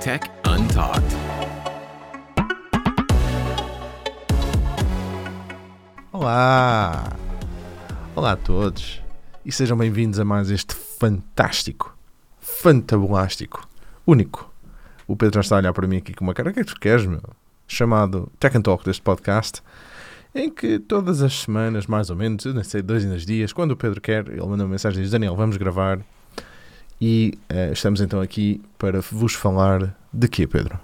Tech Untalked. Olá! Olá a todos e sejam bem-vindos a mais este fantástico, fantabulástico, único. O Pedro já está a olhar para mim aqui com uma cara, o que é que tu queres, meu? Chamado Tech and Talk deste podcast, em que todas as semanas, mais ou menos, eu nem sei, dois em dois dias, quando o Pedro quer, ele manda uma mensagem e diz: Daniel, vamos gravar. E eh, estamos então aqui para vos falar de quê, Pedro?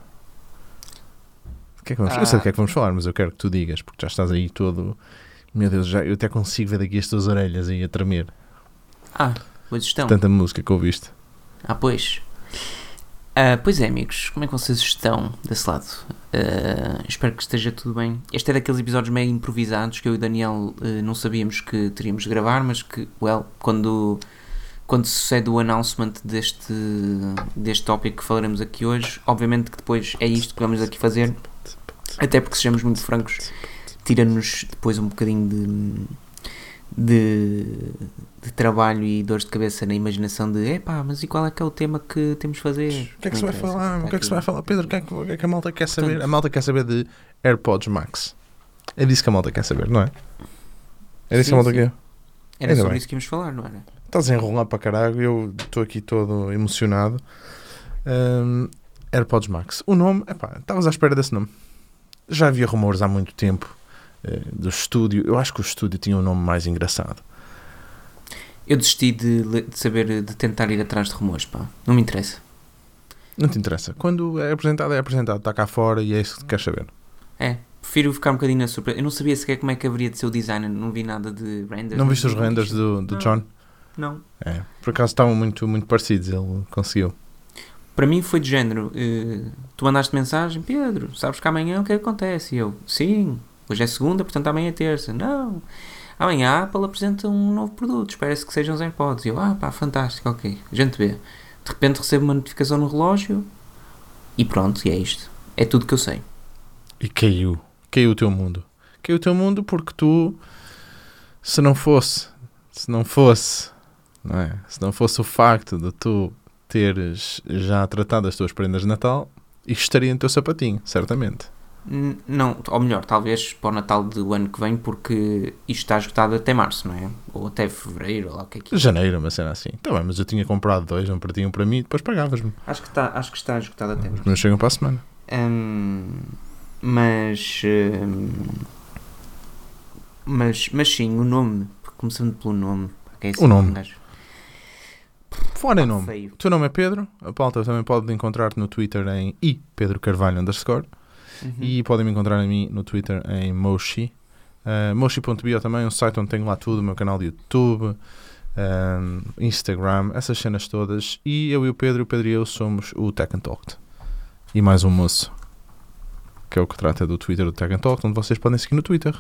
De que é que vamos- Eu sei de que é que vamos falar, mas eu quero que tu digas, porque já estás aí todo. Meu Deus, já, eu até consigo ver daqui as tuas orelhas aí a tremer. Ah, boa gestão. Tanta música que ouviste. Ah, pois. Ah, pois é, amigos, como é que vocês estão desse lado? Ah, espero que esteja tudo bem. Este é daqueles episódios meio improvisados que eu e o Daniel eh, não sabíamos que teríamos de gravar, mas que, well, quando, quando sucede o announcement deste, deste tópico que falaremos aqui hoje, obviamente que depois é isto que vamos aqui fazer, até porque sejamos muito francos, tira-nos depois um bocadinho de, de, de trabalho e dores de cabeça na imaginação de epá, mas e qual é que é o tema que temos de fazer? O que é que se vai falar? O que é que se vai falar? Pedro, o que é que, que, é que a malta quer saber? Portanto- A malta quer saber de AirPods Max. É disso que a malta quer saber, não é? É disso Sim, que a malta sim. quer. Era Ainda sobre bem. isso que íamos falar, não era? Estás a enrolar para caralho, eu estou aqui todo emocionado. Hum, AirPods Max. O nome, epá, estavas à espera desse nome. Já havia rumores há muito tempo do estúdio. Eu acho que o estúdio tinha um nome mais engraçado. Eu desisti de, de saber, de tentar ir atrás de rumores, pá. Não me interessa. Não te interessa. Quando é apresentado, é apresentado. Está cá fora e é isso que queres saber. É, prefiro ficar um bocadinho na surpresa. Eu não sabia sequer como é que haveria de ser o design, não vi nada de renders. Não viste os renders do, do Não. John? Não. É. Por acaso estavam muito, muito parecidos. Ele conseguiu. Para mim foi de género, eh, tu mandaste mensagem, Pedro, sabes que amanhã o que é que acontece? E eu, sim, hoje é segunda, portanto amanhã é terça. Não, amanhã a Apple apresenta um novo produto, espera-se que sejam os AirPods. E eu, ah pá, fantástico, ok, gente vê. De repente recebo uma notificação no relógio e pronto, e é isto. É tudo que eu sei. E caiu. Caiu o teu mundo. Caiu o teu mundo porque tu, se não fosse, se não fosse, não é? Se não fosse o facto de tu teres já tratado as tuas prendas de Natal, isto estaria no teu sapatinho, certamente. Não, ou melhor, talvez para o Natal do ano que vem, porque isto está esgotado até março, não é? Ou até fevereiro, ou lá o que é que é. Janeiro, uma cena assim. Tá bem, mas eu tinha comprado dois, um para ti e um para mim, e depois pagavas-me. Acho que está, acho que está esgotado até Os março. meus chegam para a semana. Hum, mas, hum, mas. Mas sim, o nome. Começando pelo nome. é assim O nome. gajo Fora em nome. feio. O teu nome é Pedro, a pauta também pode encontrar-te no Twitter em i Pedro Carvalho underscore. Uhum. E podem me encontrar a mim no Twitter em Moshi. Uh, Moshi.bio também, um site onde tenho lá tudo, o meu canal de YouTube, um, Instagram, essas cenas todas. E eu e o Pedro, o Pedro e eu somos o Tech and Talk. E mais um moço, que é o que trata do Twitter do Tech and Talk, onde vocês podem seguir no Twitter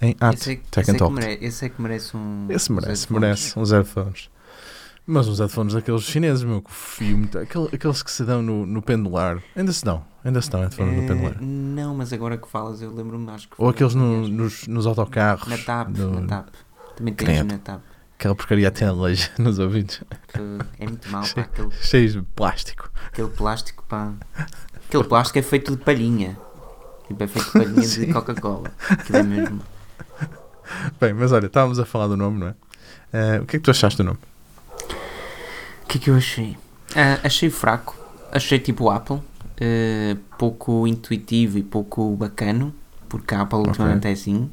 em at esse, é, Tech esse, and é que Talk. merece, esse é que merece um. Esse merece, merece uns headphones. Mas uns headphones daqueles chineses, meu, com fio, muito- aquele- aqueles que se dão no, no pendular. Ainda se dão, ainda se dão headphones no Eh, pendular. não, mas agora que falas, eu lembro-me, acho que. Ou aqueles no- nos, nos autocarros. Na TAP, no- na TAP. Também tens Credo. na TAP. Aquela porcaria até aleija nos ouvidos. Que é muito mal, pá. Aquele, Cheios de plástico. aquele plástico, pá. Aquele plástico é feito de palhinha. Tipo, é feito de palhinha de. Coca-Cola. Aquilo é mesmo. Bem, mas olha, estávamos a falar do nome, não é? Eh, o que é que tu achaste do nome? O que é que eu achei? Ah, achei fraco. Achei tipo Apple. Eh, pouco intuitivo e pouco bacano. Porque a Apple ultimamente é assim.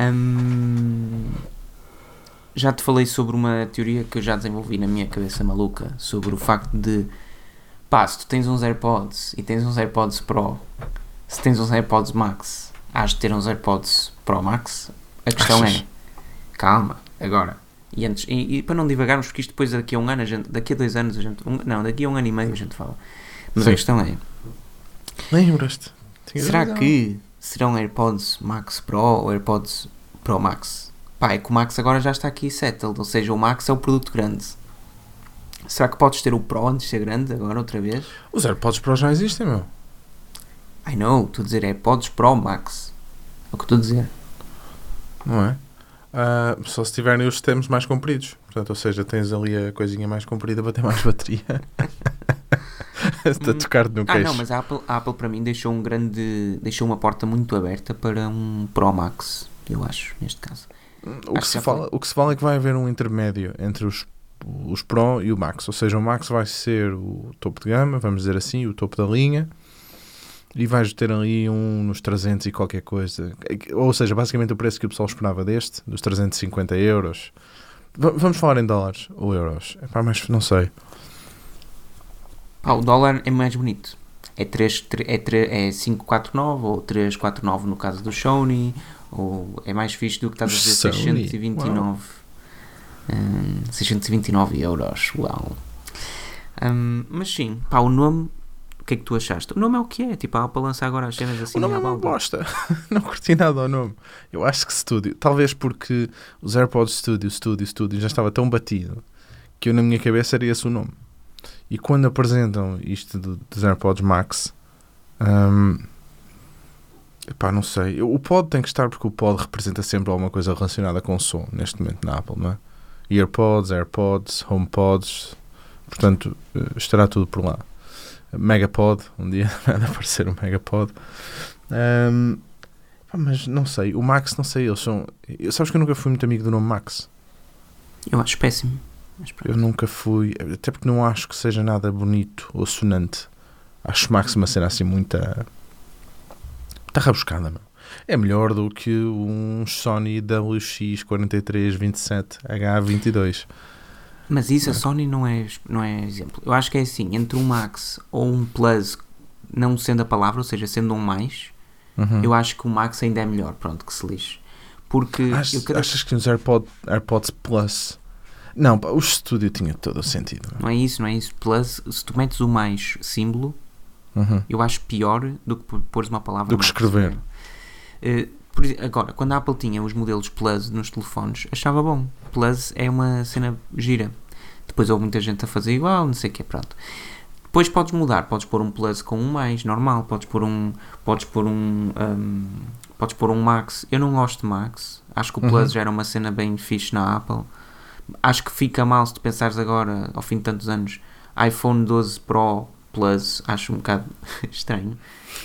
Hum, já te falei sobre uma teoria que eu já desenvolvi na minha cabeça maluca. Sobre o facto de. Pá, se tu tens uns AirPods e tens uns AirPods Pro. Se tens uns AirPods Max, has de ter uns AirPods Pro Max. A questão Achas? é. Calma, agora. E, antes, e, e para não divagarmos, porque isto depois daqui a um ano, a gente, daqui a dois anos, a gente, um- não, daqui a um ano e meio a gente fala. Mas Sim. a questão é: Lembras-te? Será razão. que serão AirPods Max Pro ou AirPods Pro Max? Pá, é que o Max agora já está aqui settled, ou seja, o Max é o produto grande. Será que podes ter o Pro antes de ser grande agora outra vez? Os AirPods Pro já existem, meu. I know, estou a dizer AirPods Pro Max. É o que estou a dizer. Não é? Ah, só se tiverem os sistemas mais compridos. Portanto, ou seja, tens ali a coisinha mais comprida para ter mais bateria. a tocar-te no Ah, queixo. não, mas a Apple, a Apple para mim deixou um grande. deixou uma porta muito aberta para um Pro Max, eu acho, neste caso. O que, se fala, o que se fala é que vai haver um intermédio entre os, os Pro e o Max. Ou seja, o Max vai ser o topo de gama, vamos dizer assim, o topo da linha. E vais ter ali um nos 300 e qualquer coisa. Ou seja, basicamente o preço que o pessoal esperava deste, dos 350 euros. Va- vamos falar em dólares ou euros? Epá, mas não sei. Pá, o dólar é mais bonito. É, 3, é, 3, é 549 ou 349 no caso do Sony. Ou é mais fixe do que estás a dizer Sony? 629. Hum, 629 euros. Uau. Hum, mas sim, pá, o nome. O que é que tu achaste? O nome é o que é? Tipo, a Apple lança agora as cenas assim o nome à é uma balda. bosta. não curti nada ao nome. Eu acho que Studio, talvez porque os AirPods Studio, Studio, Studio já estava tão batido que eu na minha cabeça era esse o nome. E quando apresentam isto do- dos AirPods Max, hum, epá, não sei. O pod tem que estar porque o pod representa sempre alguma coisa relacionada com som neste momento na Apple, não é? EarPods, AirPods, HomePods, portanto eh, estará tudo por lá. Megapod, um dia vai aparecer um Megapod. Pá, mas não sei, o Max, não sei, eles são. Eu, sabes que eu nunca fui muito amigo do nome Max. Eu acho péssimo. Eu nunca fui, até porque não acho que seja nada bonito ou sonante. Acho Max uma cena assim muita. Está rabuscada, meu. É melhor do que um Sony WX4327H22. Mas isso a Sony não é, não é exemplo. Eu acho que é assim, entre um Max ou um Plus, não sendo a palavra, ou seja, sendo um mais, Uhum. eu acho que o Max ainda é melhor, pronto, que se lixe. Porque Achas, eu cada- achas que os AirPod, AirPods Plus. Não, pá, o estúdio tinha todo o sentido. não é isso, não é isso. Plus, se tu metes o mais símbolo, Uhum. eu acho pior do que pôres uma palavra Do que escrever. Eh, por agora, quando a Apple tinha os modelos Plus nos telefones, achava bom. Plus é uma cena gira. Depois houve muita gente a fazer igual, não sei o que, pronto. Depois podes mudar, podes pôr um Plus com um mais, normal, podes pôr um, podes pôr um, um, podes pôr um Max. Eu não gosto de Max. Acho que o Plus Uhum. já era uma cena bem fixe na Apple. Acho que fica mal se tu pensares agora, ao fim de tantos anos, iPhone 12 Pro Plus, acho um bocado estranho.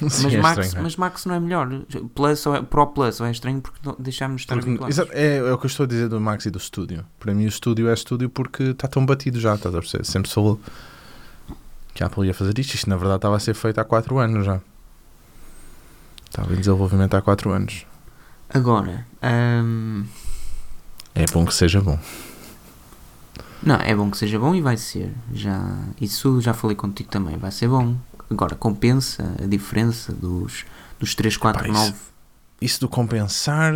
Sim, Mas, é Max, estranho, é. mas Max não é melhor. Plus só é, Pro Plus só é estranho porque deixámos de estar Porque- exato, é, é o que eu estou a dizer do Max e do estúdio. Para mim, o estúdio é estúdio porque está tão batido já, estás a perceber? Sempre soube que a Apple ia fazer isto. Isto, na verdade, estava a ser feito há 4 anos já. Estava em desenvolvimento há 4 anos. Agora, hum, É bom que seja bom. Não, é bom que seja bom e vai ser. Já, isso já falei contigo também, vai ser bom. Agora, compensa a diferença dos, dos 349. Isso do compensar,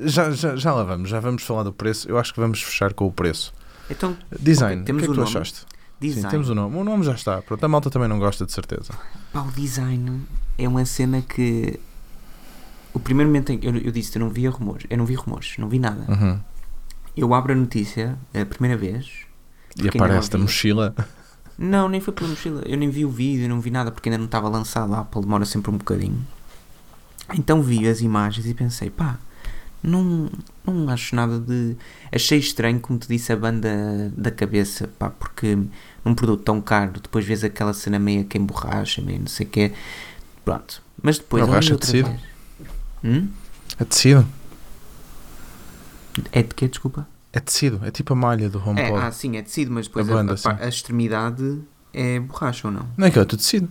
já, já, já lá vamos. Já vamos falar do preço. Eu acho que vamos fechar com o preço. Então, Design, temos o que é o que tu nome. achaste? design. Sim, temos o nome. O nome já está. Pronto, a malta também não gosta de certeza. Pá, o design é uma cena que. O primeiro momento em que eu, eu disse eu não via rumores, eu não vi rumores, não vi nada. Uhum. Eu abro a notícia a primeira vez. E aparece a mochila. Não, nem foi pela mochila. Eu nem vi o vídeo, não vi nada porque ainda não estava lançado. A Apple demora sempre um bocadinho. Então vi as imagens e pensei, pá, não, não acho nada de. Achei estranho, como te disse, a banda da cabeça, pá, porque num produto tão caro, depois vês aquela cena meio que emborracha, meio não sei o quê. Pronto. Mas depois. Não, ali racha outra tecido. vez. Hum? É tecido. É de quê, desculpa? É tecido. É tipo a malha do É, HomePod. ah, sim, é tecido, mas depois A a, banda, a a extremidade é borracha ou não? Não é que é tudo tecido.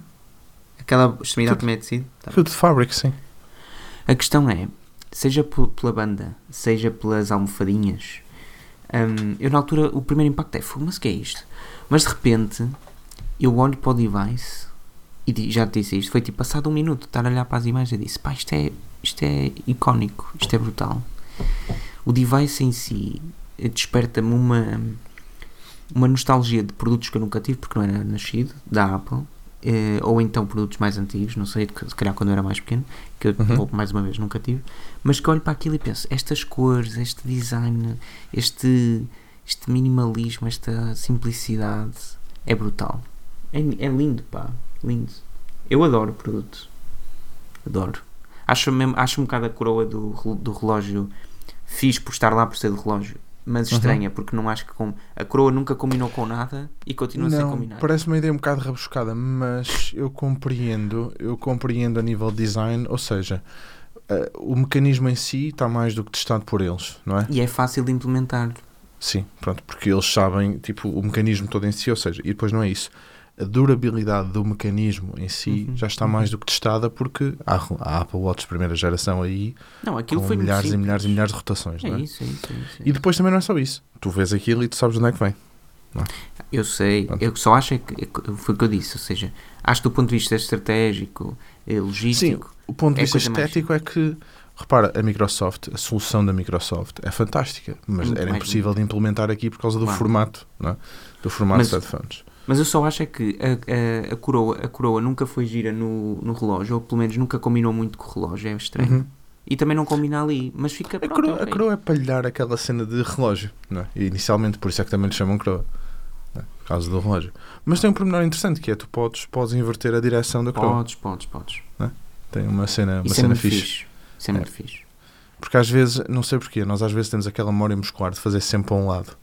Aquela extremidade Tudo. também é tecido? Tá. Tudo de fábrica, sim. A questão é, seja pela banda, seja pelas almofadinhas, hum, eu na altura o primeiro impacto é, "Fogo, mas o que é isto? Mas de repente eu olho para o device e já te disse isto, foi tipo passado um minuto de estar a olhar para as imagens e disse, pá, isto é, isto é icónico, isto é brutal. O device em si eh, desperta-me uma, uma nostalgia de produtos que eu nunca tive porque não era nascido, da Apple, eh, ou então produtos mais antigos, não sei, se calhar quando eu era mais pequeno, que eu Uhum. mais uma vez nunca tive, mas que olho para aquilo e penso, estas cores, este design, este, este minimalismo, esta simplicidade é brutal. É, é lindo, pá, lindo. Eu adoro o produto. Adoro. Acho, mesmo, acho um bocado a coroa do, do relógio fixe por estar lá por ser do relógio. mas Uhum. estranha, porque não acho que com... a coroa nunca combinou com nada e continua sem Não, combinar. parece uma ideia um bocado rebuscada, mas eu compreendo, eu compreendo a nível design, ou seja, eh, o mecanismo em si está mais do que testado por eles, não é? E é fácil de implementar. Sim, pronto, porque eles sabem, tipo, o mecanismo todo em si, ou seja, e depois não é isso. A durabilidade do mecanismo em si Uhum, já está mais do que testada porque há, há Apple Watch primeira geração aí Não, aquilo com milhares e milhares e milhares de rotações, É não é? isso, é isso, é isso. é E depois também não é só isso. Tu vês aquilo e tu sabes de onde é que vem. Eu sei, Pronto. eu só acho é que, é foi o que eu disse, ou seja, acho que do ponto de vista estratégico, eh, logístico, O ponto de É vista coisa mais estético é que, repara, a Microsoft, a solução da Microsoft é fantástica, mas Muito era impossível de implementar aqui por causa do Claro. formato, não é? Do formato Mas- de headphones. Mas eu só acho é que a, a, a, coroa, a coroa nunca foi gira no, no relógio, ou pelo menos nunca combinou muito com o relógio, é estranho. Uhum. E também não combina ali, mas fica A, pronto, coroa, ok. a coroa é para lhe dar aquela cena de relógio, não é? E inicialmente, por isso é que também lhe chamam coroa, é? por causa do relógio. Mas tem um pormenor interessante que é tu podes, podes inverter a direção da coroa. Podes, podes, podes. Tem uma cena, uma Isso é cena muito fixe. fixe. Isso é, muito fixe. Porque às vezes, não sei porquê, nós às vezes temos aquela memória muscular de fazer sempre para um lado.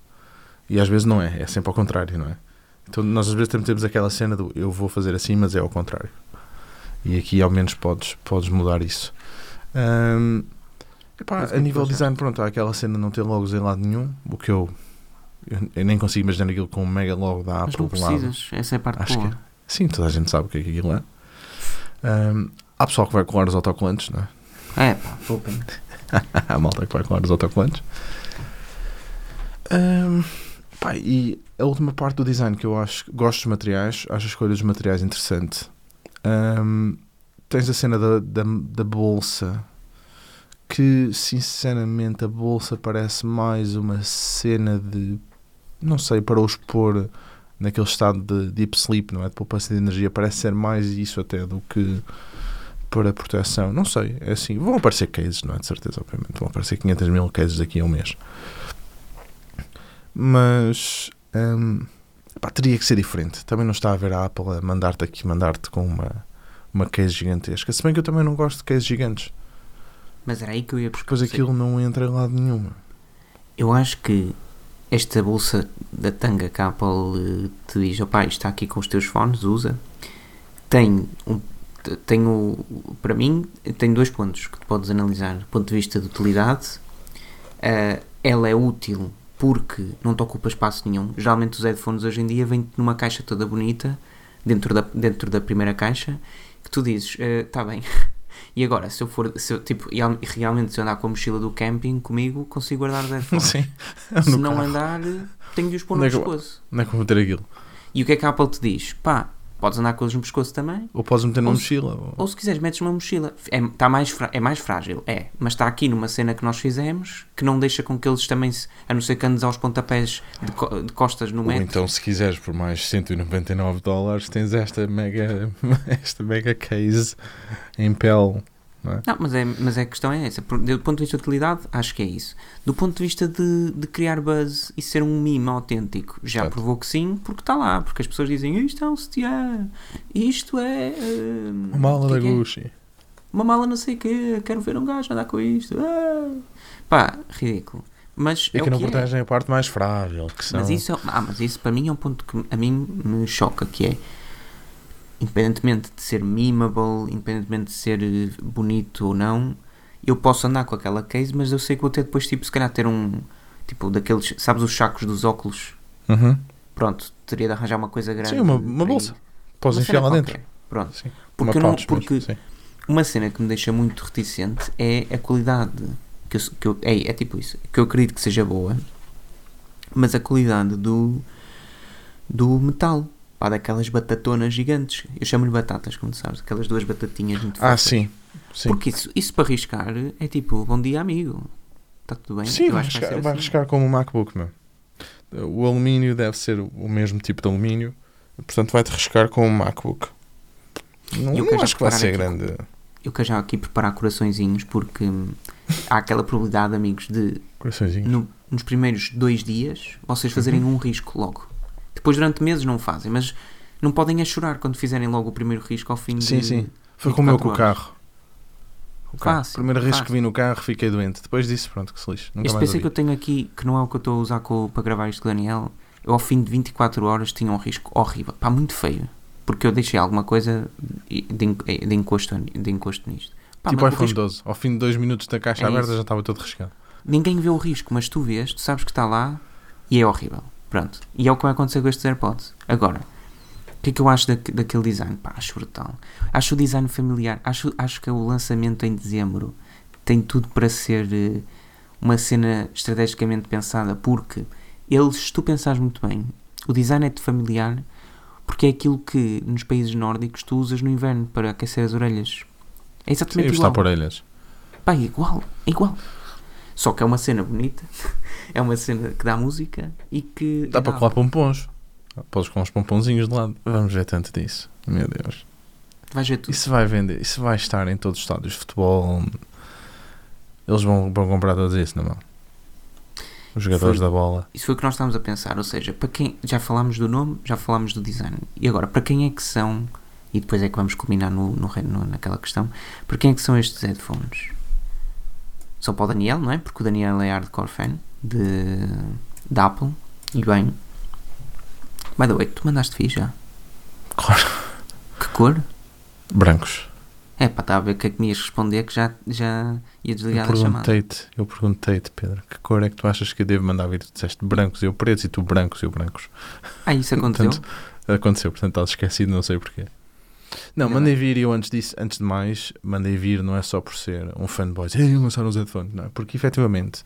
E às vezes não é, é sempre ao contrário, não é? Então nós às vezes também temos aquela cena do eu vou fazer assim, mas é ao contrário. E aqui ao menos podes, podes mudar isso. Ahm, epá, Mas a é nível de design, pronto, há aquela cena de não ter logos em lado nenhum, o que eu, eu, eu nem consigo imaginar aquilo com um mega logo da Mas Apple não de um lado. precisas, essa é a parte Acho boa. que Sim, toda a gente sabe o que é que aquilo é. Ahm, há pessoal que vai colar os autocolantes, não é? É, pá, poupem. a malta que vai colar os autocolantes. Ahm, pá, e a última parte do design que eu acho, gosto dos materiais, acho a escolha dos materiais interessante. Ahm, tens a cena da, da, da bolsa, que sinceramente a bolsa parece mais uma cena de, não sei, para os pôr naquele estado de deep sleep, não é? De poupança de energia, parece ser mais isso até do que para proteção. Não sei, é assim. Vão aparecer cases, não é? De certeza, obviamente. Vão aparecer 500 mil cases daqui a um mês. Mas hum, pá, teria que ser diferente. Também não está a ver a Apple a mandar-te aqui, mandar-te com uma, uma case gigantesca. Se bem que eu também não gosto de cases gigantes. Mas era aí que eu ia buscar. Depois aquilo não entra em lado nenhum. Eu acho que esta bolsa da tanga que a Apple eh, te diz, opá, isto está aqui com os teus fones, usa, tem, um, t- tem o, para mim, tem dois pontos que tu podes analisar. Do ponto de vista de utilidade, eh, ela é útil porque não te ocupa espaço nenhum. Geralmente os headphones hoje em dia vêm numa caixa toda bonita, dentro da, dentro da primeira caixa, que tu dizes, está bem, e agora, se eu for, se eu, tipo, real- realmente se eu andar com a mochila do camping comigo, consigo guardar os headphones. Sim. Se não carro. andar, tenho de os pôr no é pescoço. Não é como ter aquilo. E o que é que a Apple te diz? Pá, podes andar com eles no pescoço também. Ou podes meter numa Ou se- mochila. ou- Ou se quiseres, metes uma mochila. É, tá mais, fra- é mais frágil, é. Mas está aqui numa cena que nós fizemos que não deixa com que eles também, se, a não ser que andes aos pontapés de, co- de costas no Ou metro. então, se quiseres, por mais 199 dólares, tens esta mega, esta mega case em pele. Não é? Não, mas, é, mas é a questão é essa. Do ponto de vista de utilidade, acho que é isso. Do ponto de vista de, de criar buzz e ser um mime autêntico, já Certo. provou que sim, porque está lá. Porque as pessoas dizem isto é um sutiã, isto é. hum, Uma mala da é que é? Gucci. uma mala não sei o quê, quero ver um gajo andar com isto. Ah. Pá, ridículo. Mas E é que não que é. protegem a parte mais frágil, que são... Mas isso, é- ah, mas isso para mim é um ponto que a mim me choca, que é independentemente de ser memeable, independentemente de ser eh, bonito ou não, eu posso andar com aquela case, mas eu sei que vou ter depois, tipo, se calhar ter um, tipo, daqueles, sabes os sacos dos óculos? Uhum. Pronto, teria de arranjar uma coisa grande. Sim, uma, uma bolsa. Podes enfiar lá dentro. Pronto. Sim. Porque uma eu não- mesmo, porque-. Uma cena que me deixa muito reticente é a qualidade. Que eu, que eu- é, é tipo isso. Que eu acredito que seja boa, mas a qualidade do, do metal. Pá, daquelas batatonas gigantes. Eu chamo-lhe batatas, como sabes. Aquelas duas batatinhas muito Ah, sim. sim. Porque isso, isso para arriscar é tipo, bom dia, amigo. Está tudo bem? Sim, vai arriscar, ser vai assim. arriscar como o MacBook, meu. O alumínio deve ser o mesmo tipo de alumínio, portanto vai-te arriscar com o MacBook. Não, eu não acho que vai ser aqui grande Eu quero já aqui preparar coraçõezinhos porque há aquela probabilidade, amigos, de no- nos primeiros dois dias vocês fazerem Uhum. um risco logo. Depois durante meses não fazem, mas não podem a chorar quando fizerem logo o primeiro risco ao fim de Sim, sim. Foi como eu com o 24 horas. carro. o carro. Fácil, Primeira vez que fácil. vi no carro, fiquei doente. Depois disso, pronto, que se lixe. Nunca Este mais PC que eu tenho aqui, que não é o que eu estou a usar com, para gravar isto com o Daniel, eu ao fim de 24 horas tinha um risco horrível. Pá, muito feio. Porque eu deixei alguma coisa de, en- de, encosto, de encosto nisto. Pá, Tipo iPhone risco- 12. Ao fim de dois minutos da caixa É aberta isso. já estava todo riscado. Ninguém vê o risco, mas tu vês, tu sabes que está lá e é horrível. Pronto. E é o que vai acontecer com estes AirPods. Agora, o que é que eu acho daque- daquele design? Pá, acho brutal. Acho o design familiar. Acho, acho que o lançamento em dezembro tem tudo para ser eh, uma cena estrategicamente pensada, porque eles, se tu pensares muito bem, o design é de familiar porque é aquilo que nos países nórdicos tu usas no inverno para aquecer as orelhas. É Sim, exatamente está igual. por orelhas. Pá, é igual, é igual. Só que é uma cena bonita, é uma cena que dá música e que. Dá para colar pompons. Podes com uns pomponzinhos de lado. Vamos ver tanto disso. Meu Deus. Vais ver tudo. Isso vai vender. Isso vai estar em todos os estádios de futebol. Eles vão, vão comprar todos isso, não é? Os jogadores Foi- da bola. Isso foi o que nós estávamos a pensar. Ou seja, para quem. Já falámos do nome, já falámos do design. E agora, para quem é que são. E depois é que vamos culminar no, no- naquela questão. Para quem é que são estes headphones? São para o Daniel, não é? Porque o Daniel é hardcore fan de, de Apple. E bem. By the way, tu mandaste fixe já. Claro. Que cor? Brancos. É pá, estava a ver o que é que me ias responder que já, já ia desligar a chamada. eu perguntei-te, Pedro, que cor é que tu achas que eu devo mandar vir? Tu disseste brancos e eu pretos e tu brancos e eu brancos. Ah, isso aconteceu? Portanto, aconteceu, portanto estás esquecido, não sei porquê. Não, Ainda mandei vir eu antes disso, antes de mais, mandei vir não é só por ser um fanboy, ei, lançaram os headphones, não, é? porque efetivamente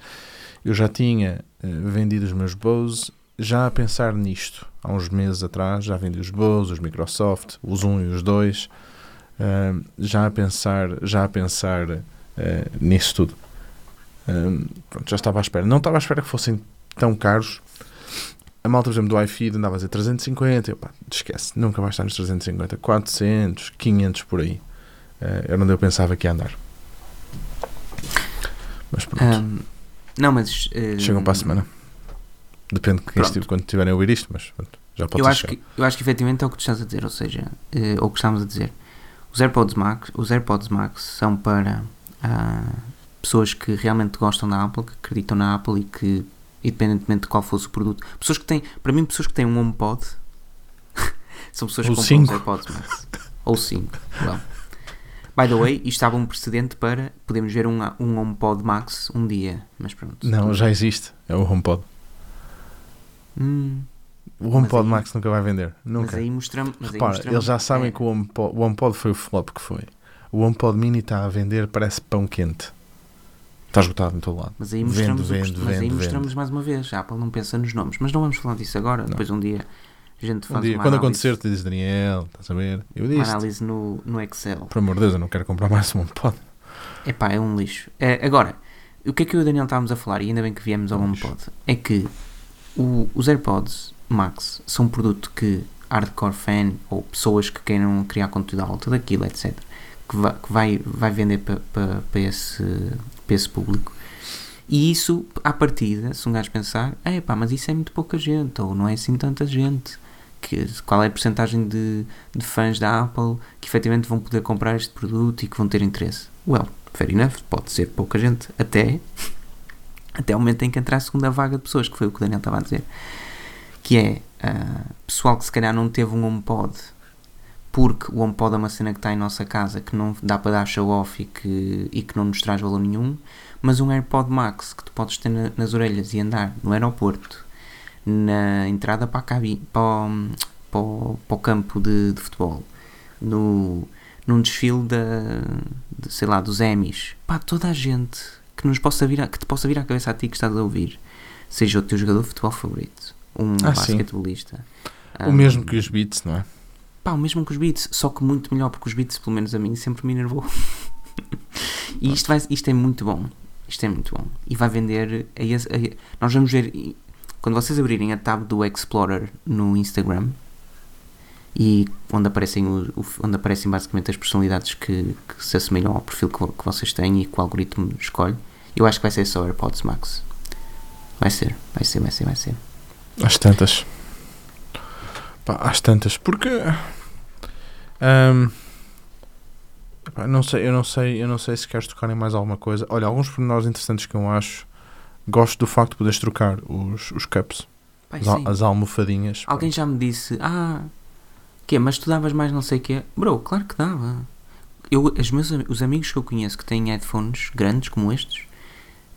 eu já tinha eh, vendido os meus Bose já a pensar nisto. Há uns meses atrás já vendi os Bose, os Microsoft, os 1 e os 2, eh, já a pensar, já a pensar eh, nisso tudo. Pronto, já estava à espera. Não estava à espera que fossem tão caros. A malta, por exemplo, do iFeed andava a dizer 350. Eu, pá, esquece, nunca vai estar nos 350. 400, 500 por aí. Eh, era onde eu pensava que ia andar. Mas pronto, Ahm, não, mas. eh, chegam para a semana. Depende de quem quando tiverem a ouvir isto, mas pronto, já pode Eu acho, que, eu acho que efetivamente é o que tu estás a dizer, ou seja, eh, ou o que estamos a dizer. Os AirPods Max, os AirPods Max são para ah, pessoas que realmente gostam da Apple, que acreditam na Apple e que, independentemente de qual fosse o produto, pessoas que têm, para mim, pessoas que têm um HomePod são pessoas que Ou compram cinco. os AirPods Max. Ou 5. Well. By the way, isto estava um precedente para podemos ver um, um HomePod Max um dia, mas pronto. Não, já existe. É o HomePod. Hum, O HomePod aí- Max nunca vai vender. mas Nunca. aí mostramos. Mas aí Repara, mostramos eles já sabem é, que o HomePod, o HomePod foi o flop que foi. O HomePod Mini está a vender, parece pão quente. Está esgotado em todo lado. Mas aí mostramos, o que- vende, mas aí vende, mostramos mais uma vez. A Apple não pensa nos nomes. Mas não vamos falar disso agora. Não. Depois um dia a gente Um faz dia, uma quando análise, acontecer, tu dizes Daniel, estás a ver? Eu uma disse. análise no, no Excel. Por amor de Deus, eu não quero comprar mais um HomePod. Epá, é um lixo. É, agora, o que é que eu e o Daniel estávamos a falar, e ainda bem que viemos ao Um é que o- os AirPods Max são um produto que hardcore fan ou pessoas que queiram criar conteúdo à volta daquilo, etc., que vai, que vai, vai vender para pa, pa esse, pa esse público. E isso, à partida, se um gajo pensar, é pá, mas isso é muito pouca gente, ou não é assim tanta gente. Que, qual é a porcentagem de, de fãs da Apple que efetivamente vão poder comprar este produto e que vão ter interesse? Well, fair enough, pode ser pouca gente, até, até o momento em que entrar a segunda vaga de pessoas, que foi o que o Daniel estava a dizer. Que é ah, pessoal que se calhar não teve um HomePod porque o HomePod é uma cena que está em nossa casa que não dá para dar show off e que, e que não nos traz valor nenhum, mas um AirPod Max que tu podes ter na- nas orelhas e andar no aeroporto, na entrada para, a cabi, para, o, para, o, para o campo de, de futebol, no, num desfile da, de, sei lá, dos Emmys, pá, toda a gente que, nos possa virar, que te possa virar a cabeça a ti que estás a ouvir, seja o teu jogador de futebol favorito, um Ah, basquetebolista. O um, mesmo que os Beats, não é? Pá, o mesmo que os beats, só que muito melhor, porque os beats, pelo menos a mim, sempre me enervou. e isto, vai, isto é muito bom. Isto é muito bom. E vai vender. A esse- a- nós vamos ver. Quando vocês abrirem a tab do Explorer no Instagram e onde aparecem, o, onde aparecem basicamente as personalidades que, que se assemelham ao perfil que, que vocês têm e que o algoritmo escolhe, eu acho que vai ser só AirPods Max. Vai ser, vai ser, vai ser, vai ser. Às tantas. Pá, às tantas. Porque. ahm, Epá, não sei, eu não sei, eu não sei se queres tocar em mais alguma coisa. Olha, alguns pormenores interessantes que eu acho. Gosto do facto de poderes trocar os, os cups, Pai, as, al- as almofadinhas. Alguém já me disse, ah, que mas tu davas mais não sei o quê. Bro, claro que dava. Eu, os, meus, os amigos que eu conheço que têm headphones grandes como estes,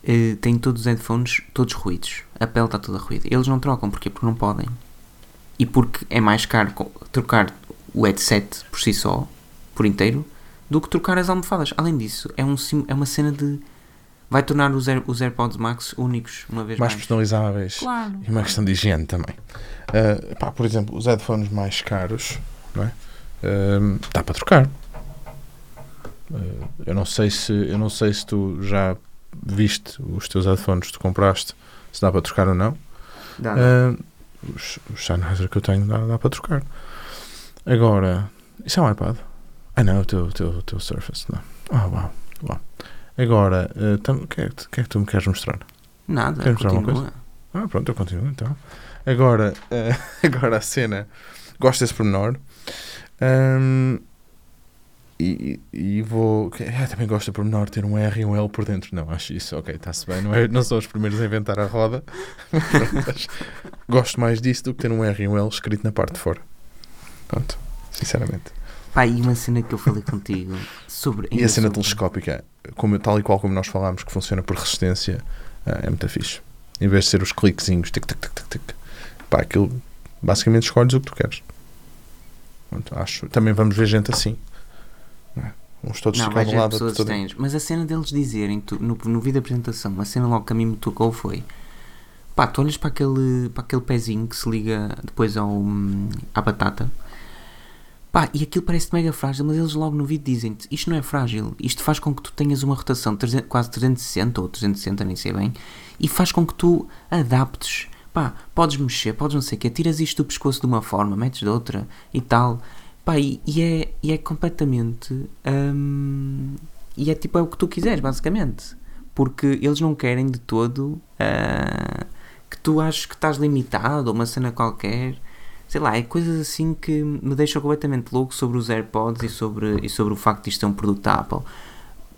eh, têm todos os headphones todos ruídos. A pele está toda ruída. Eles não trocam, porquê? Porque não podem. E porque é mais caro trocar o headset por si só, por inteiro, do que trocar as almofadas. Além disso, é, um, sim- é uma cena de... Vai tornar os, Air- os AirPods Max únicos, uma vez mais mais. personalizáveis. Claro. E uma questão de higiene também. Ah, pá, por exemplo, os headphones mais caros, não é? Ah, dá para trocar. Ah, eu não sei se eu não sei se tu já viste os teus headphones que tu compraste, se dá para trocar ou não. Dá. Ah, os, os Sennheiser que eu tenho dá, dá para trocar. Agora, isso é um iPad? Ah não, o teu, o teu, o teu Surface, não. Ah, uau, uau. Agora, ah, tam- o que, é que, o é que tu me queres mostrar? Nada, Queres mostrar continua. Ah, pronto, eu continuo então. Agora, eh, agora a cena. Gosto desse pormenor. Ahm, e, e e vou. Ah, também gosto do pormenor ter um R e um L por dentro. Não, acho isso, ok, está-se bem. Não, é, não são os primeiros a inventar a roda. Pronto, gosto mais disso do que ter um R e um L escrito na parte de fora. Pronto, sinceramente. Pá, e uma cena que eu falei contigo sobre. E a cena sobre- telescópica, como, tal e qual como nós falámos, que funciona por resistência, ah, é muito fixe. Em vez de ser os cliquezinhos, tic, tic, tic, tic, tic. Pá, aquilo, basicamente escolhes o que tu queres. Pronto, acho. Também vamos ver gente assim. Uns todos Não, de lado. pessoas todo- estranhas. Mas a cena deles dizerem tu- no, no vídeo da apresentação, a cena logo que a mim me tocou foi. Pá, tu olhas para aquele, para aquele pezinho que se liga depois ao, hum, à batata. Pá, e aquilo parece mega frágil, mas eles logo no vídeo dizem-te: isto não é frágil, isto faz com que tu tenhas uma rotação de 300 quase 360 ou 360, nem sei bem, e faz com que tu adaptes. Pá, podes mexer, podes não sei o quê, tiras isto do pescoço de uma forma, metes de outra e tal. Pá, e, e é, e é completamente. hum, e é tipo, é o que tu quiseres, basicamente. Porque eles não querem de todo ah, que tu aches que estás limitado ou uma cena qualquer. Sei lá, é coisas assim que me deixam completamente louco sobre os AirPods e sobre, e sobre o facto de isto ser um produto da Apple.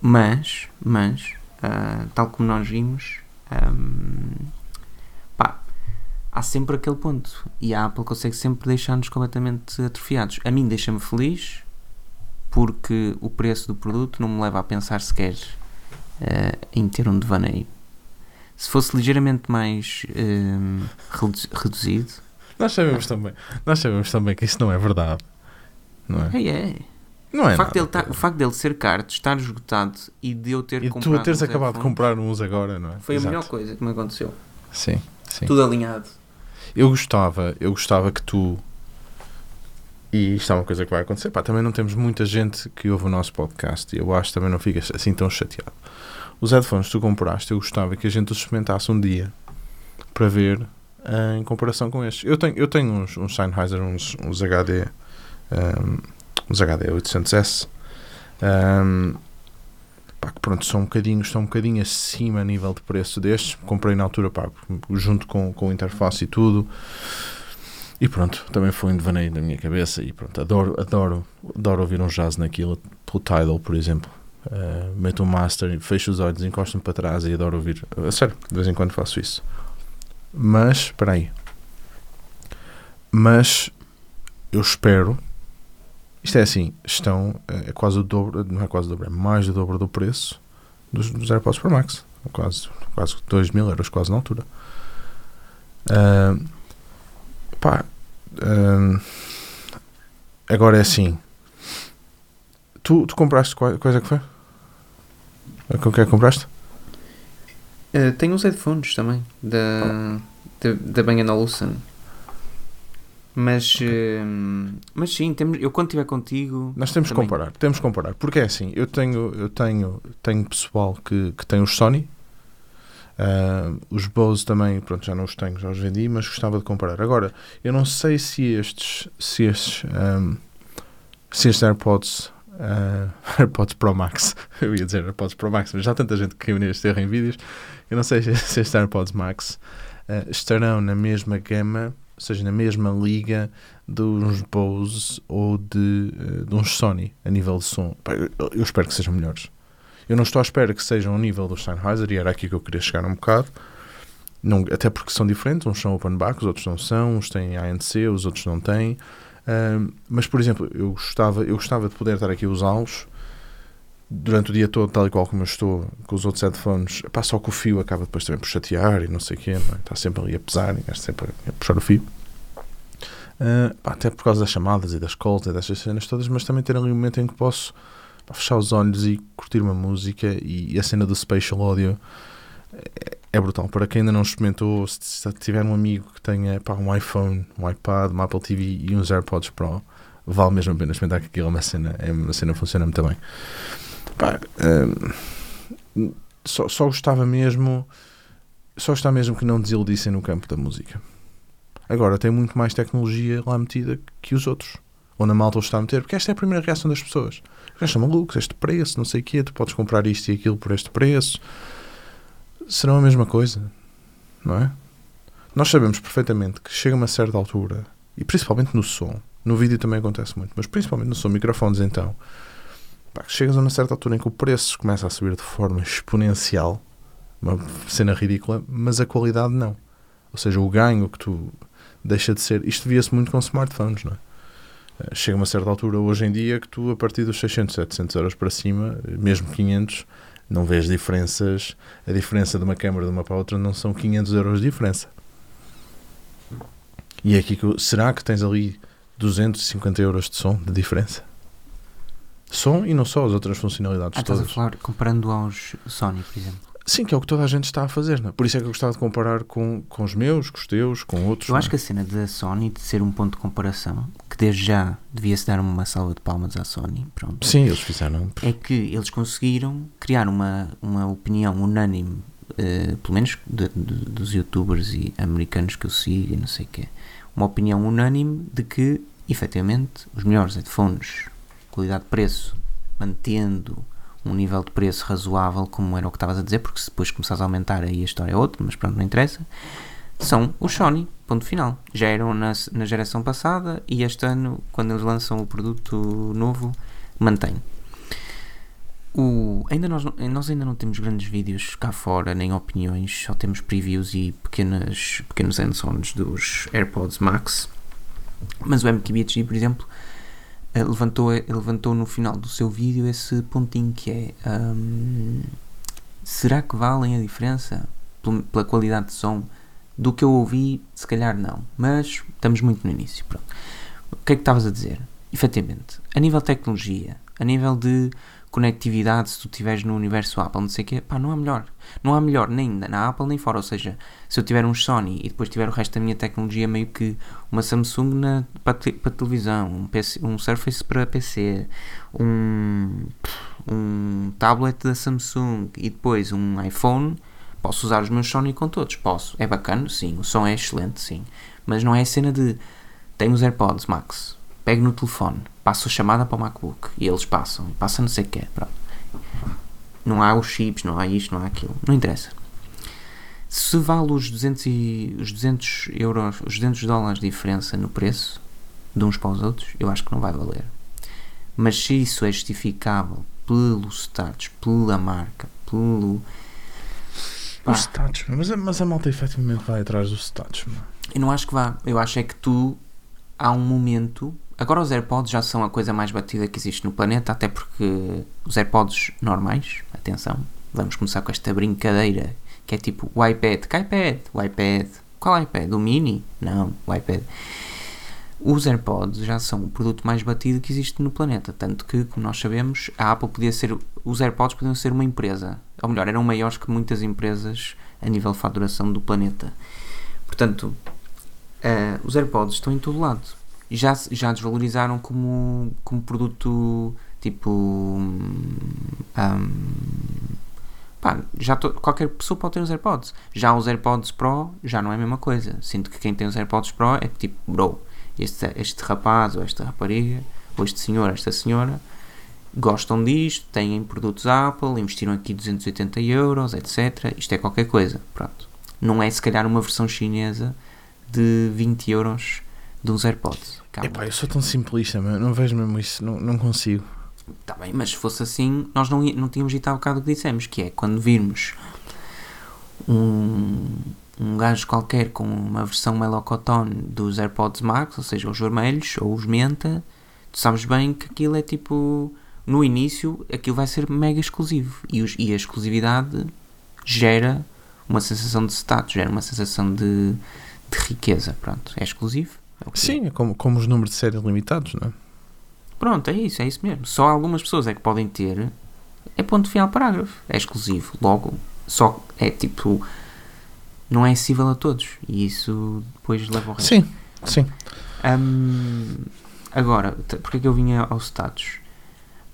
Mas, mas, ah, tal como nós vimos, pá, há sempre aquele ponto. E a Apple consegue sempre deixar-nos completamente atrofiados. A mim deixa-me feliz porque o preço do produto não me leva a pensar sequer eh, em ter um devaneio. Se fosse ligeiramente mais eh, redu- reduzido, Nós sabemos também. Nós sabemos também que isso não é verdade. Não é? é, é. Não é o, facto dele nada. tá- o facto dele ser caro, de estar esgotado e de eu ter E comprado tu teres acabado de comprar uns agora, não é? foi Exato. a melhor coisa que me aconteceu. Sim, sim. Tudo alinhado. Eu gostava, eu gostava que tu. E isto é uma coisa que vai acontecer. Pá, também não temos muita gente que ouve o nosso podcast e eu acho que também não ficas assim tão chateado. Os headphones que tu compraste, eu gostava que a gente os experimentasse um dia para ver ah, em comparação com estes. Eu tenho, eu tenho uns, uns Sennheiser, uns, uns HD, um, uns HD 800S. Um, pá, que pronto, são um bocadinho, estão um bocadinho acima a nível de preço destes. Comprei na altura, pá, junto com, com interface e tudo. E pronto, também foi um devaneio na minha cabeça. E pronto, adoro, adoro, adoro ouvir um jazz naquilo. Pelo Tidal, por exemplo. Uh, meto um master, fecho os olhos, encosto-me para trás e adoro ouvir. Sério, de vez em quando faço isso. Mas, espera aí. Mas, eu espero. Isto é assim, estão é quase o dobro, não é quase o dobro, é mais do dobro do preço dos, dos AirPods Pro Max. Quase, quase 2 mil euros, quase na altura. Ah, pá, ah, agora é assim. Tu, tu compraste quais é que foi? Com que é que compraste? Eh, tenho uns headphones também da, da, da Bang Olufsen. Mas, eh, mas sim, temos, eu quando estiver contigo. Nós temos que comparar, temos que comparar, porque é assim, eu tenho, eu tenho, tenho pessoal que, que tem os Sony, ah, os Bose também, pronto, já não os tenho, já os vendi, mas gostava de comparar. Agora, eu não sei se estes, se estes, ahm, se estes AirPods, ah, AirPods Pro Max, eu ia dizer AirPods Pro Max, mas já há tanta gente que caiu neste erro em vídeos, eu não sei se, estes AirPods Max ah, estarão na mesma gama seja na mesma liga de uns Bose ou de, eh, de uns Sony a nível de som. Eu, espero que sejam melhores. Eu não estou à espera que sejam ao nível do Sennheiser e era aqui que eu queria chegar um bocado. Não, até porque são diferentes, uns são open back, os outros não são, uns têm ANC, os outros não têm. Ahm, mas, por exemplo, eu gostava, eu gostava de poder estar aqui a usá-los durante o dia todo, tal e qual como eu estou, com os outros headphones. Pá, só que o fio acaba depois também por chatear e não sei o quê, não é? está sempre ali a pesar, e sempre a puxar o fio. Ah, pá, até por causa das chamadas e das calls e dessas cenas todas, mas também ter ali um momento em que posso pá, fechar os olhos e curtir uma música e, e a cena do spatial audio é, é brutal. Para quem ainda não experimentou, se, se tiver um amigo que tenha pá, um iPhone, um iPad, uma Apple TV e uns AirPods Pro, vale mesmo a pena experimentar que aquilo é uma cena, é uma cena funciona muito bem. Pá, hum, só, só gostava mesmo só está mesmo que não desiludissem no campo da música. Agora tem muito mais tecnologia lá metida que os outros. Ou na malta os está a meter, porque esta é a primeira reação das pessoas. Já são malucos, este preço, não sei o quê, tu podes comprar isto e aquilo por este preço. Serão a mesma coisa, não é? Nós sabemos perfeitamente que chega uma certa altura, e principalmente no som, no vídeo também acontece muito, mas principalmente no som, microfones então, pá, chegas a uma certa altura em que o preço começa a subir de forma exponencial, uma cena ridícula, mas a qualidade não. Ou seja, o ganho que tu deixa de ser. Isto via-se muito com smartphones, não é? Eh, Chega a uma certa altura hoje em dia que tu, a partir dos 600, 700 euros para cima, mesmo 500, não vês diferenças. A diferença de uma câmara de uma para a outra não são 500 euros de diferença. E é aqui que será que tens ali 250 euros de som de diferença? Som e não só as outras funcionalidades Ah, estás a todas. falar comparando aos Sony, por exemplo. Sim, que é o que toda a gente está a fazer, não é? Por isso é que eu gostava de comparar com, com os meus, com os teus, com outros. Eu não acho é? que a cena da Sony de ser um ponto de comparação, que desde já devia-se dar uma salva de palmas à Sony, pronto. Sim, eles fizeram. é que eles conseguiram criar uma, uma opinião unânime, eh, pelo menos de- de- dos youtubers e americanos que eu sigo e não sei o quê, uma opinião unânime de que, efetivamente, os melhores headphones, qualidade-preço, mantendo um nível de preço razoável, como era o que estavas a dizer, porque se depois começares a aumentar aí a história é outra, mas pronto, não interessa, são os Sony, ponto final. Já eram na, na geração passada e este ano, quando eles lançam o produto novo, mantém. O, ainda nós, nós ainda não temos grandes vídeos cá fora, nem opiniões, só temos previews e pequenas, pequenos hands-ons dos AirPods Max. Mas o MKBHD, por exemplo, levantou, levantou no final do seu vídeo esse pontinho que é hum, será que valem a diferença pel- pela qualidade de som do que eu ouvi? Se calhar não, mas estamos muito no início. Pronto. O que é que estavas a dizer? Efetivamente, a nível de tecnologia, a nível de conectividade, se tu estiveres no universo Apple, não sei o quê, pá, não há melhor. Não há melhor nem na Apple nem fora. Ou seja, se eu tiver um Sony e depois tiver o resto da minha tecnologia, meio que uma Samsung na, para, te- para televisão, um, PC, um Surface para PC, um, um tablet da Samsung e depois um iPhone, posso usar os meus Sony com todos. Posso. É bacana, sim. O som é excelente, sim. Mas não é a cena de tenho os AirPods Max, pego no telefone, passo a chamada para o MacBook e eles passam, passa não sei o que pronto. Não há os chips, não há isto, não há aquilo, não interessa. Se vale os 200, e, os 200 euros, os 200 dólares de diferença no preço de uns para os outros, eu acho que não vai valer. Mas se isso é justificável pelo status, pela marca, pelo. Pá, Os status, mas, a- mas a malta efetivamente vai atrás dos status. mano. Eu não acho que vá. Eu acho é que tu, há um momento. Agora os AirPods já são a coisa mais batida que existe no planeta, até porque os AirPods normais, atenção, vamos começar com esta brincadeira que é tipo o iPad. Que iPad? O iPad. Qual iPad? O Mini? Não, o iPad. Os AirPods já são o produto mais batido que existe no planeta, tanto que, como nós sabemos, a Apple podia ser. Os AirPods podiam ser uma empresa, ou melhor, eram maiores que muitas empresas a nível de faturação do planeta. Portanto, eh, os AirPods estão em todo lado. Já, já desvalorizaram como, como produto tipo. hum, pá, já to- qualquer pessoa pode ter os AirPods. Já os AirPods Pro já não é a mesma coisa. Sinto que quem tem os AirPods Pro é tipo, bro, este, este rapaz ou esta rapariga, ou este senhor, esta senhora, gostam disto, têm produtos Apple, investiram aqui 280 euros, etc. Isto é qualquer coisa. Pronto. Não é se calhar uma versão chinesa de 20 euros uns AirPods. Calma. Epá, eu sou tão simplista, meu. não vejo mesmo isso, não, não consigo. Tá bem, mas se fosse assim, nós não, não tínhamos dito há bocado o que dissemos, que é quando virmos um, um gajo qualquer com uma versão melocotone dos AirPods Max, ou seja, os vermelhos ou os menta, tu sabes bem que aquilo é tipo. No início, aquilo vai ser mega exclusivo. E, os- e a exclusividade gera uma sensação de status, gera uma sensação de, de riqueza. Pronto, é exclusivo. É. Sim, é como, como os números de séries limitados, não é? Pronto, é isso, é isso mesmo. Só algumas pessoas é que podem ter. É ponto final parágrafo. É exclusivo. Logo, só é tipo. Não é acessível a todos. E isso depois leva ao resto. Sim, sim. Hum, agora, porque é que eu vinha ao status?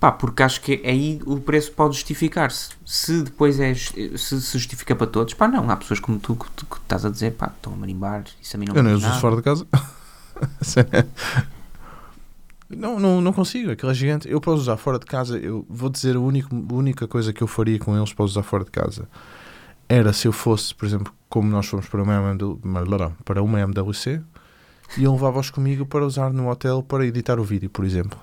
Pá, porque acho que aí o preço pode justificar-se. Se depois é, se se justifica para todos, pá, não. Há pessoas como tu que, que estás a dizer, pá, estão a marimbar. Isso a mim não Eu diz uso fora de casa. não, não, não consigo, aquilo é gigante. Eu posso usar fora de casa, eu vou dizer a única, a única coisa que eu faria com eles para usar fora de casa era se eu fosse, por exemplo, como nós fomos para uma, MW, para uma MWC e eu levava-os comigo para usar no hotel para editar o vídeo, por exemplo.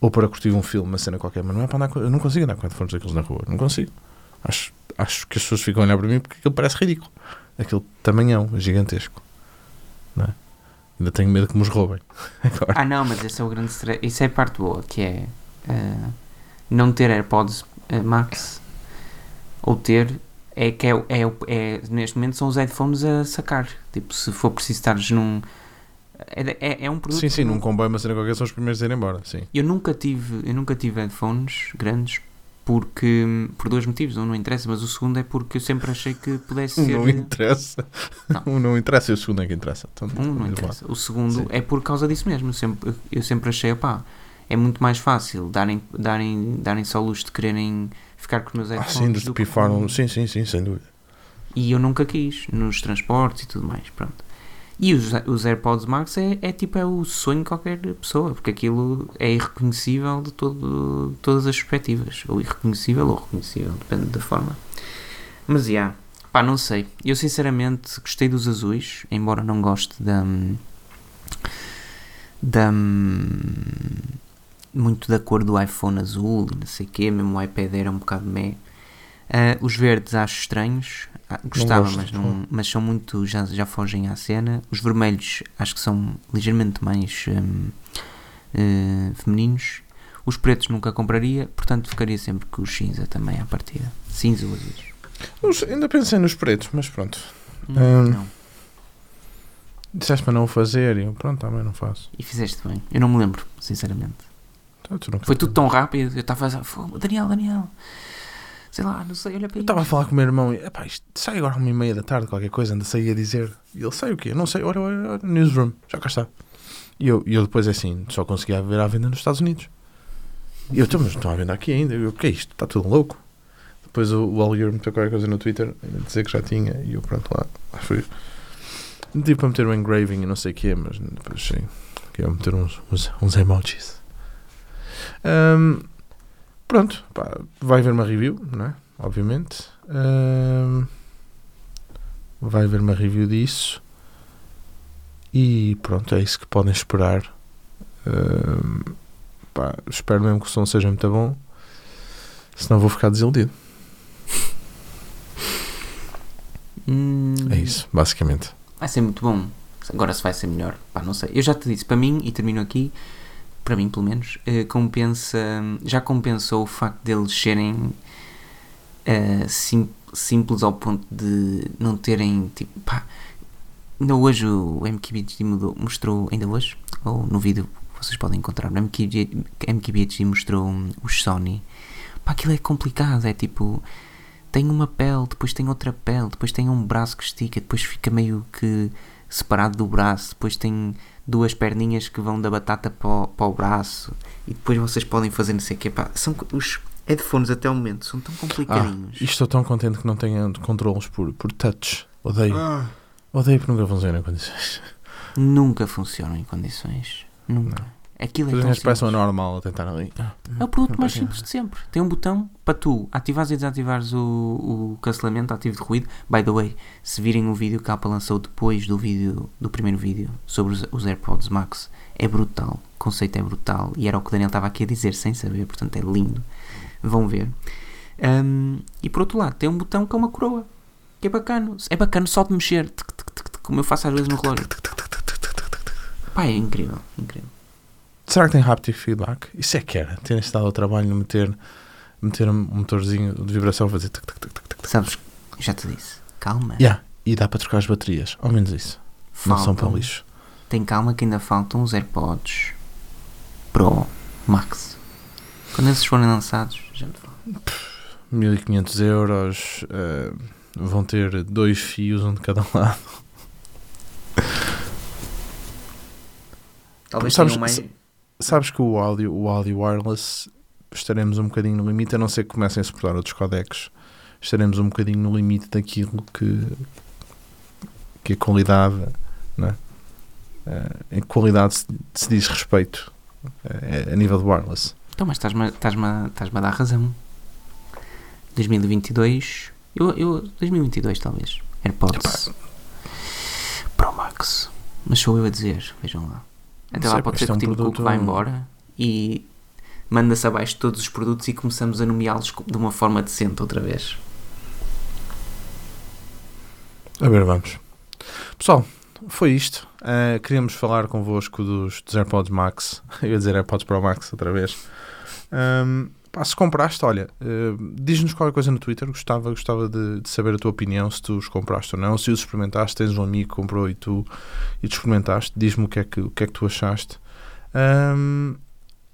Ou para curtir um filme, uma cena qualquer, mas não é para andar com, eu não consigo andar com headphones daqueles na rua, não consigo. Acho, acho que as pessoas ficam a olhar para mim porque aquilo parece ridículo. Aquele tamanhão gigantesco. Não é? Ainda tenho medo que me os roubem. Agora. Ah, não, mas esse é o grande stress. Isso é a parte boa, que é eh, não ter AirPods eh, Max ou ter é que é, é, é- neste momento são os headphones a sacar. Tipo, se for preciso estares num. É, é, é um produto. sim, sim, num comboio, uma cena qualquer, são os primeiros a ir embora. Sim. Eu nunca tive, eu nunca tive headphones grandes porque por dois motivos, um não interessa, mas o segundo é porque eu sempre achei que pudesse ser Não interessa. Não. Um não interessa e o segundo é que interessa. Então, Um não interessa. O segundo Sim. é por causa disso mesmo. Eu sempre, eu sempre achei, opá, é muito mais fácil darem, darem, darem só luxo de quererem ficar com os meus Ah, headphones. sim, de do que pifar um. Sim, sim, sim, sem dúvida. E eu nunca quis, nos transportes e tudo mais, pronto. E os, os AirPods Max é, é tipo é o sonho de qualquer pessoa, porque aquilo é irreconhecível de todo, todas as perspectivas. Ou irreconhecível ou reconhecível, depende da forma. Mas, já, pá, não sei. Eu sinceramente gostei dos azuis, embora não goste da... da muito da cor do iPhone azul e não sei o quê, mesmo o iPad era um bocado meh. Ah, os verdes acho estranhos, Ah, gostava, mas, não, mas são muito, já, já fogem à cena. Os vermelhos acho que são ligeiramente mais hum, eh, femininos. Os pretos nunca compraria, portanto ficaria sempre com o cinza também à partida. Cinza ou azuis. Não sei, ainda pensei nos pretos, mas pronto. Hum, Hum. Não. Disseste para não o fazer e eu, pronto, também não faço. E fizeste bem. Eu não me lembro, sinceramente. Então, tu Foi tudo tão rápido. Eu estava a dizer, "Fogo, Daniel, Daniel. Sei lá, não sei, olha para Eu estava a falar com o meu irmão e, epá, isto sai agora uma e meia da tarde, qualquer coisa, anda sair a dizer. E ele, sai o quê? Não sei, olha, olha, olha, newsroom, já cá está. E eu, eu depois, assim, só conseguia ver à venda nos Estados Unidos. E eu, "Então, mas estão à venda aqui ainda. Eu, o que é isto? Está tudo louco. Depois o, o Algar meteu qualquer coisa no Twitter, a dizer que já tinha, e eu, pronto, lá, lá fui. Meti para meter o engraving e não sei o quê, mas depois achei que ia meter uns, uns, uns emojis. Ahm, pronto, pá, vai haver uma review, não é? Obviamente. Vai haver uma review disso. E pronto, é isso que podem esperar. Pá, espero mesmo que o som seja muito bom. Senão vou ficar desiludido. Hum, É isso, basicamente. Vai ser muito bom. Agora se vai ser melhor, pá, não sei. Eu já te disse, para mim, e termino aqui, para mim pelo menos, eh, compensa, já compensou o facto deles serem eh, sim- simples ao ponto de não terem, tipo, pá, ainda hoje o MKBHD mudou, mostrou, ainda hoje, ou no vídeo que vocês podem encontrar, o MKBHD, mostrou os Sony, pá, aquilo é complicado, é tipo, tem uma pele, depois tem outra pele, depois tem um braço que estica, depois fica meio que separado do braço, depois tem duas perninhas que vão da batata para o, para o braço e depois vocês podem fazer não sei o que são co- os headphones até o momento são tão Ah, complicadinhos e estou tão contente que não tenha controles por, por touch. Odeio. Odeio porque nunca funciona em condições. nunca funcionam em condições nunca Aquilo é tão parece uma simples. normal a tentar ali. É o produto mais simples de sempre. Tem um botão para tu ativares e desativares o, o cancelamento ativo de ruído. By the way, se virem o vídeo que a Apple lançou depois do vídeo do primeiro vídeo sobre os, os AirPods Max, é brutal. O conceito é brutal. E era o que o Daniel estava aqui a dizer sem saber, portanto é lindo. Vão ver. Ahm, e por outro lado, tem um botão que é uma coroa. Que é bacana. É bacana só de mexer. Como eu faço às vezes no relógio. Pá, é incrível. Incrível. Será que tem haptic feedback? Isso é que era. Terem-se dado ao trabalho de meter, meter um motorzinho de vibração a fazer. Tic, tic, tic, tic. Sabes, já te disse. Calma. Yeah. E dá para trocar as baterias. Ao menos isso. Não são para Faltam- lixo. Tem calma que ainda faltam os AirPods Pro Max. Quando esses forem lançados, já te falo. 1500 euros. eh, vão ter dois fios, um de cada lado. Talvez Sabes- tenham mais. Sa- Sabes que o áudio, o áudio wireless estaremos um bocadinho no limite, a não ser que comecem a suportar outros codecs. Estaremos um bocadinho no limite daquilo que, que a qualidade, né? Eh, em qualidade se, se diz respeito eh, a nível de wireless. Então, mas estás-me a- estás-me a a dar razão. 2022. Eu, eu, 2022, talvez. AirPods Pro Max. Mas sou eu a dizer, vejam lá. Até lá sei, pode ser que um o Tim Cook produto- vá embora e manda-se abaixo todos os produtos e começamos a nomeá-los de uma forma decente outra vez. A ver, vamos. Pessoal, foi isto. Eh, queríamos falar convosco dos, dos AirPods Max. Eu ia dizer AirPods Pro Max outra vez. Ahm, pá, se compraste, olha, eh, diz-nos qualquer coisa no Twitter. Gostava, gostava de, de saber a tua opinião, se tu os compraste ou não. Se os experimentaste, tens um amigo que comprou e tu, e tu experimentaste. Diz-me o que, é que, o que é que tu achaste. Ahm,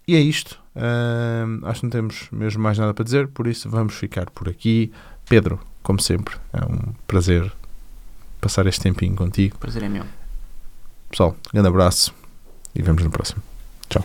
e é isto. Ahm, acho que não temos mesmo mais nada para dizer, por isso vamos ficar por aqui. Pedro, como sempre, é um prazer passar este tempinho contigo. Prazer é meu. Pessoal, grande abraço e vemos no próximo. Tchau.